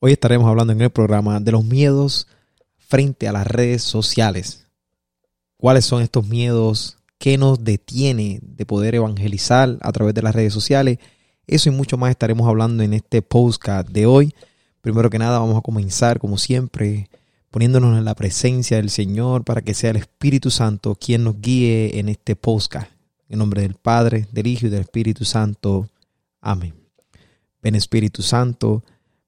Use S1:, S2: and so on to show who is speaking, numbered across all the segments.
S1: Hoy estaremos hablando en el programa de los miedos frente a las redes sociales. ¿Cuáles son estos miedos? ¿Qué nos detiene de poder evangelizar a través de las redes sociales? Eso y mucho más estaremos hablando en este podcast de hoy. Primero que nada vamos a comenzar como siempre poniéndonos en la presencia del Señor para que sea el Espíritu Santo quien nos guíe en este podcast. En nombre del Padre, del Hijo y del Espíritu Santo. Amén. Ven Espíritu Santo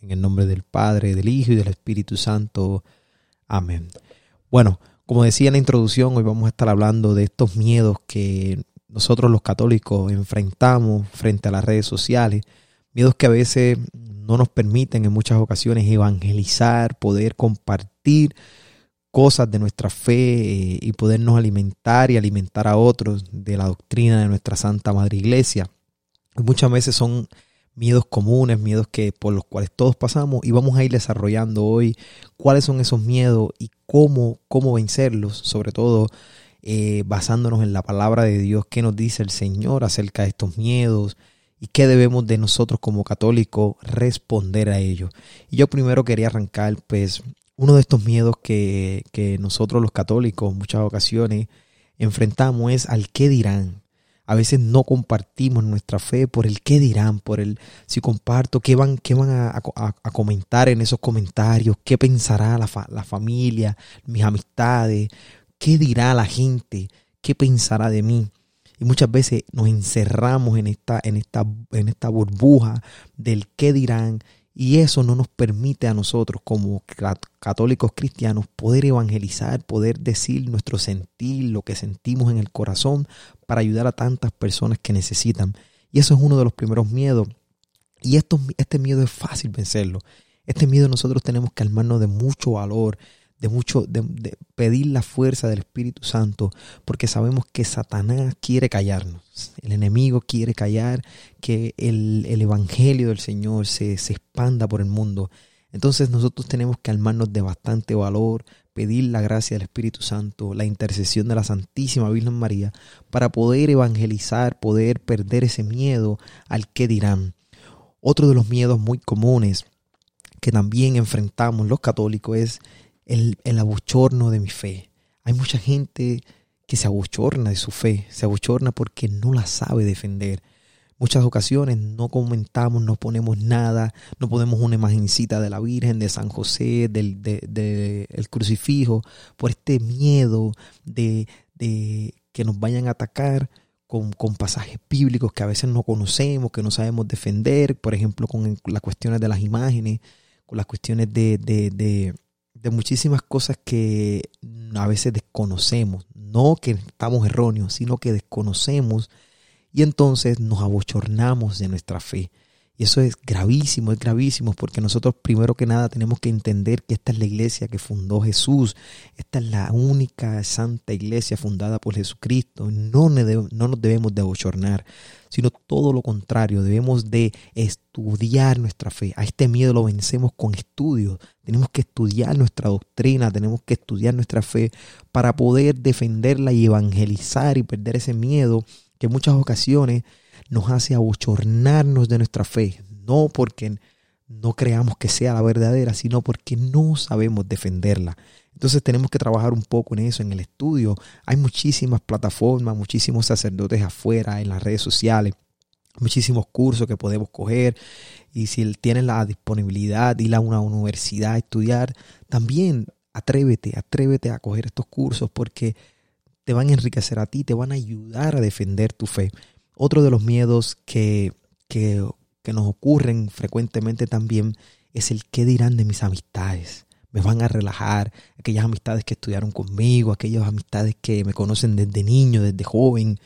S1: En el nombre del Padre, del Hijo y del Espíritu Santo. Amén. Bueno, como decía en la introducción, hoy vamos a estar hablando de estos miedos que nosotros los católicos enfrentamos frente a las redes sociales. Miedos que a veces no nos permiten en muchas ocasiones evangelizar, poder compartir cosas de nuestra fe eh, y podernos alimentar y alimentar a otros de la doctrina de nuestra Santa Madre Iglesia. Muchas veces son miedos comunes, miedos que por los cuales todos pasamos y vamos a ir desarrollando hoy cuáles son esos miedos y cómo, cómo vencerlos, sobre todo eh, basándonos en la palabra de Dios, qué nos dice el Señor acerca de estos miedos y qué debemos de nosotros como católicos responder a ellos. Y yo primero quería arrancar pues uno de estos miedos que, que nosotros los católicos muchas ocasiones enfrentamos es al qué dirán. A veces no compartimos nuestra fe por el qué dirán, por el si comparto, qué van, qué van a, comentar en esos comentarios, qué pensará la, la familia, mis amistades, qué dirá la gente, qué pensará de mí. Y muchas veces nos encerramos en esta, en esta, en esta burbuja del qué dirán y eso no nos permite a nosotros como católicos cristianos poder evangelizar, poder decir nuestro sentir, lo que sentimos en el corazón para ayudar a tantas personas que necesitan. Y eso es uno de los primeros miedos. Y este miedo es fácil vencerlo. Este miedo nosotros tenemos que armarnos de mucho valor, de mucho, pedir la fuerza del Espíritu Santo, porque sabemos que Satanás quiere callarnos, el enemigo quiere callar, que el, Evangelio del Señor se, se expanda por el mundo. Entonces nosotros tenemos que armarnos de bastante valor, pedir la gracia del Espíritu Santo, la intercesión de la Santísima Virgen María, para poder evangelizar, poder perder ese miedo al que dirán. Otro de los miedos muy comunes que también enfrentamos los católicos es el, el abuchorno de mi fe. Hay mucha gente que se abuchorna de su fe, se abuchorna porque no la sabe defender. Muchas ocasiones no comentamos, no ponemos nada, no ponemos una imagencita de la Virgen, de San José, del de, el crucifijo, por este miedo de, de que nos vayan a atacar con, con, pasajes bíblicos que a veces no conocemos, que no sabemos defender, por ejemplo, con las cuestiones de las imágenes, con las cuestiones de, de de muchísimas cosas que a veces desconocemos. No que estamos erróneos, sino que desconocemos y entonces nos abochornamos de nuestra fe. Y eso es gravísimo, es gravísimo, porque nosotros primero que nada tenemos que entender que esta es la iglesia que fundó Jesús, esta es la única santa iglesia fundada por Jesucristo. No, no nos debemos de abochornar, sino todo lo contrario, debemos de estudiar nuestra fe. A este miedo lo vencemos con estudios. Tenemos que estudiar nuestra doctrina, tenemos que estudiar nuestra fe para poder defenderla y evangelizar y perder ese miedo que en muchas ocasiones nos hace abochornarnos de nuestra fe, no porque no creamos que sea la verdadera, sino porque no sabemos defenderla. Entonces tenemos que trabajar un poco en eso, en el estudio. Hay muchísimas plataformas, muchísimos sacerdotes afuera, en las redes sociales, muchísimos cursos que podemos coger. Y si tienes la disponibilidad ir a una universidad a estudiar, también atrévete, atrévete a coger estos cursos porque te van a enriquecer a ti, te van a ayudar a defender tu fe. Otro de los miedos que, que, nos ocurren frecuentemente también es el qué dirán de mis amistades. Me van a relajar, aquellas amistades que estudiaron conmigo, aquellas amistades que me conocen desde niño, desde joven,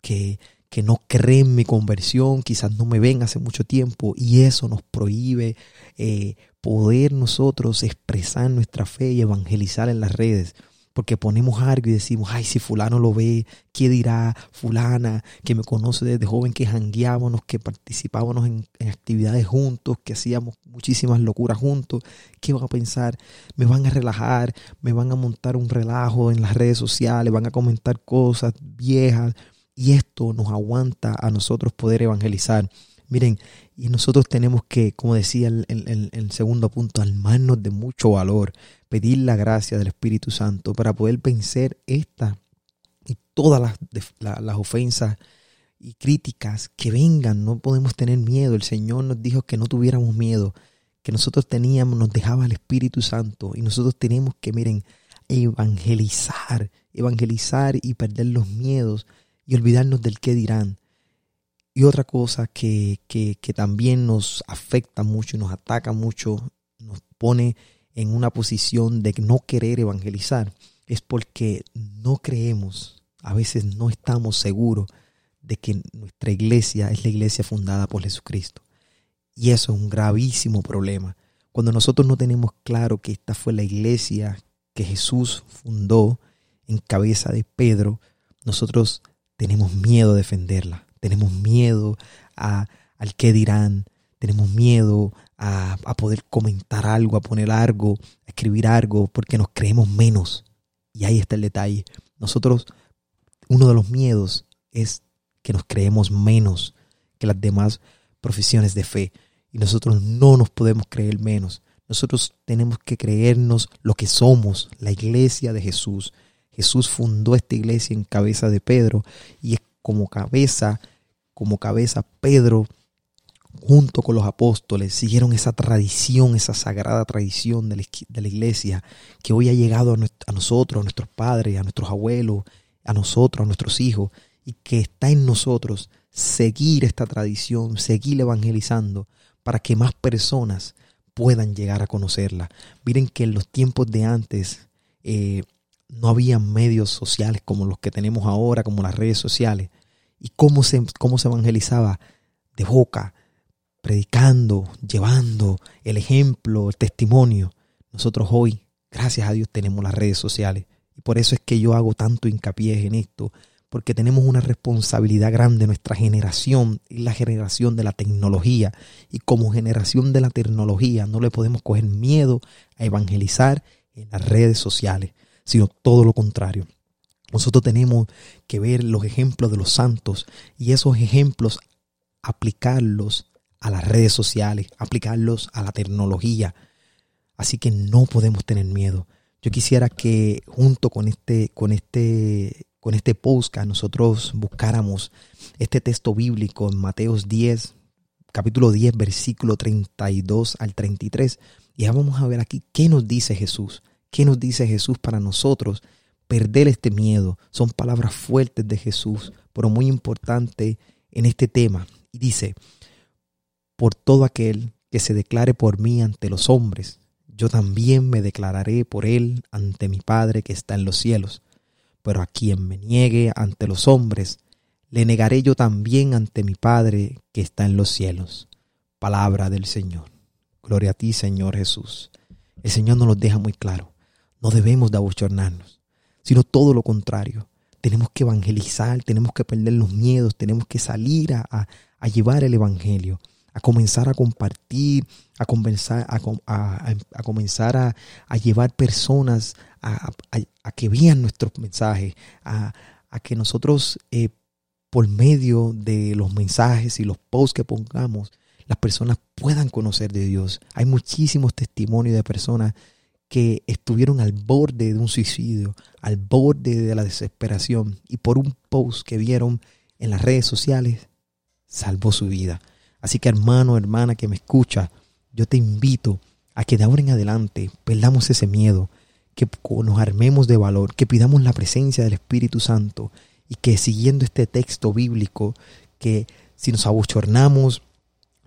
S1: que, que no creen mi conversión, quizás no me ven hace mucho tiempo y eso nos prohíbe eh, poder nosotros expresar nuestra fe y evangelizar en las redes porque ponemos algo y decimos, ay, si fulano lo ve, ¿qué dirá fulana que me conoce desde joven, que jangueábamos, que participábamos en, actividades juntos, que hacíamos muchísimas locuras juntos? ¿Qué van a pensar? ¿Me van a relajar? ¿Me van a montar un relajo en las redes sociales? ¿Van a comentar cosas viejas? Y esto nos aguanta a nosotros poder evangelizar. Miren, y nosotros tenemos que, como decía el, el, segundo punto, armarnos de mucho valor, pedir la gracia del Espíritu Santo para poder vencer esta y todas las, las ofensas y críticas que vengan. No podemos tener miedo. El Señor nos dijo que no tuviéramos miedo, que nosotros teníamos, nos dejaba el Espíritu Santo y nosotros tenemos que, miren, evangelizar, evangelizar y perder los miedos y olvidarnos del qué dirán. Y otra cosa que, que, que, también nos afecta mucho y nos ataca mucho, nos pone en una posición de no querer evangelizar, es porque no creemos, a veces no estamos seguros de que nuestra iglesia es la iglesia fundada por Jesucristo. Y eso es un gravísimo problema. Cuando nosotros no tenemos claro que esta fue la iglesia que Jesús fundó en cabeza de Pedro, nosotros tenemos miedo de defenderla tenemos miedo a, al qué dirán, tenemos miedo a, poder comentar algo, a poner algo, a escribir algo, porque nos creemos menos. Y ahí está el detalle. Nosotros, uno de los miedos es que nos creemos menos que las demás profesiones de fe. Y nosotros no nos podemos creer menos. Nosotros tenemos que creernos lo que somos, la iglesia de Jesús. Jesús fundó esta iglesia en cabeza de Pedro y es como cabeza, como cabeza Pedro, junto con los apóstoles, siguieron esa tradición, esa sagrada tradición de la, iglesia que hoy ha llegado a, nosotros, a nuestros padres, a nuestros abuelos, a nosotros, a nuestros hijos, y que está en nosotros seguir esta tradición, seguir evangelizando para que más personas puedan llegar a conocerla. Miren que en los tiempos de antes eh, no había medios sociales como los que tenemos ahora, como las redes sociales y cómo se, cómo se evangelizaba de boca, predicando, llevando el ejemplo, el testimonio. Nosotros hoy, gracias a Dios, tenemos las redes sociales. Y por eso es que yo hago tanto hincapié en esto, porque tenemos una responsabilidad grande. Nuestra generación y la generación de la tecnología. Y como generación de la tecnología no le podemos coger miedo a evangelizar en las redes sociales, sino todo lo contrario. Nosotros tenemos que ver los ejemplos de los santos y esos ejemplos aplicarlos a las redes sociales, aplicarlos a la tecnología. Así que no podemos tener miedo. Yo quisiera que junto con este, con este, con este podcast nosotros buscáramos este texto bíblico en Mateos 10, capítulo 10, versículo 32 al 33. Y ya vamos a ver aquí qué nos dice Jesús, qué nos dice Jesús para nosotros perder este miedo. Son palabras fuertes de Jesús, pero muy importante en este tema. Y dice, por todo aquel que se declare por mí ante los hombres, yo también me declararé por él ante mi Padre que está en los cielos. Pero a quien me niegue ante los hombres, le negaré yo también ante mi Padre que está en los cielos. Palabra del Señor. Gloria a ti, Señor Jesús. El Señor nos lo deja muy claro. No debemos de abochornarnos sino todo lo contrario. Tenemos que evangelizar, tenemos que perder los miedos, tenemos que salir a, llevar el Evangelio, a comenzar a compartir, a, comenzar a, comenzar a, llevar personas a, que vean nuestros mensajes, a, que nosotros eh, por medio de los mensajes y los posts que pongamos, las personas puedan conocer de Dios. Hay muchísimos testimonios de personas que estuvieron al borde de un suicidio, al borde de la desesperación y por un post que vieron en las redes sociales, salvó su vida. Así que hermano, hermana que me escucha, yo te invito a que de ahora en adelante perdamos ese miedo, que nos armemos de valor, que pidamos la presencia del Espíritu Santo y que siguiendo este texto bíblico, que si nos abochornamos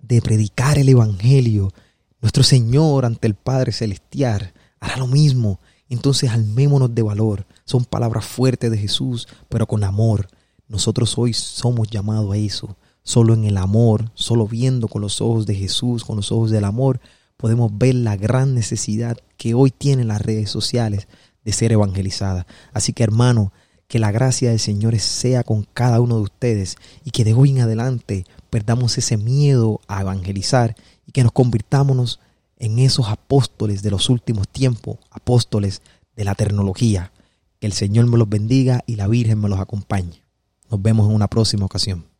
S1: de predicar el Evangelio, nuestro Señor ante el Padre Celestial hará lo mismo. Entonces almémonos de valor. Son palabras fuertes de Jesús, pero con amor. Nosotros hoy somos llamados a eso. Solo en el amor, solo viendo con los ojos de Jesús, con los ojos del amor, podemos ver la gran necesidad que hoy tienen las redes sociales de ser evangelizada. Así que hermano, que la gracia del Señor sea con cada uno de ustedes y que de hoy en adelante perdamos ese miedo a evangelizar y que nos convirtámonos en esos apóstoles de los últimos tiempos, apóstoles de la tecnología. Que el Señor me los bendiga y la Virgen me los acompañe. Nos vemos en una próxima ocasión.